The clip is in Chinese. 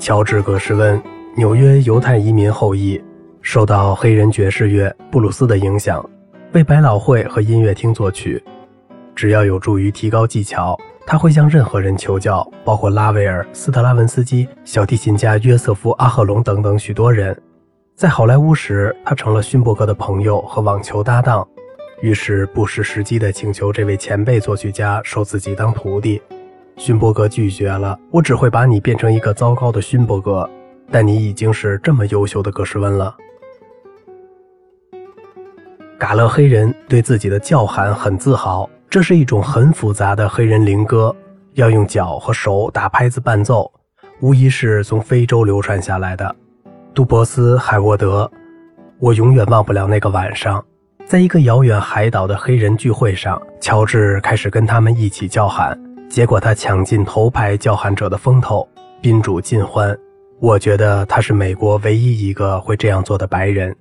乔治·葛什温，纽约犹太移民后裔，受到黑人爵士乐布鲁斯的影响，为百老汇和音乐厅作曲。只要有助于提高技巧，他会向任何人求教，包括拉威尔、斯特拉文斯基、小提琴家约瑟夫·阿赫隆等等许多人。在好莱坞时，他成了勋伯格的朋友和网球搭档，于是不失时机地请求这位前辈作曲家收自己当徒弟。勋伯格拒绝了，我只会把你变成一个糟糕的勋伯格，但你已经是这么优秀的格什温了。嘎勒黑人对自己的叫喊很自豪，这是一种很复杂的黑人灵歌，要用脚和手打拍子伴奏，无疑是从非洲流传下来的。杜博斯·海沃德，我永远忘不了那个晚上，在一个遥远海岛的黑人聚会上，乔治开始跟他们一起叫喊。结果他抢尽头牌叫喊者的风头，宾主尽欢。我觉得他是美国唯一一个会这样做的白人。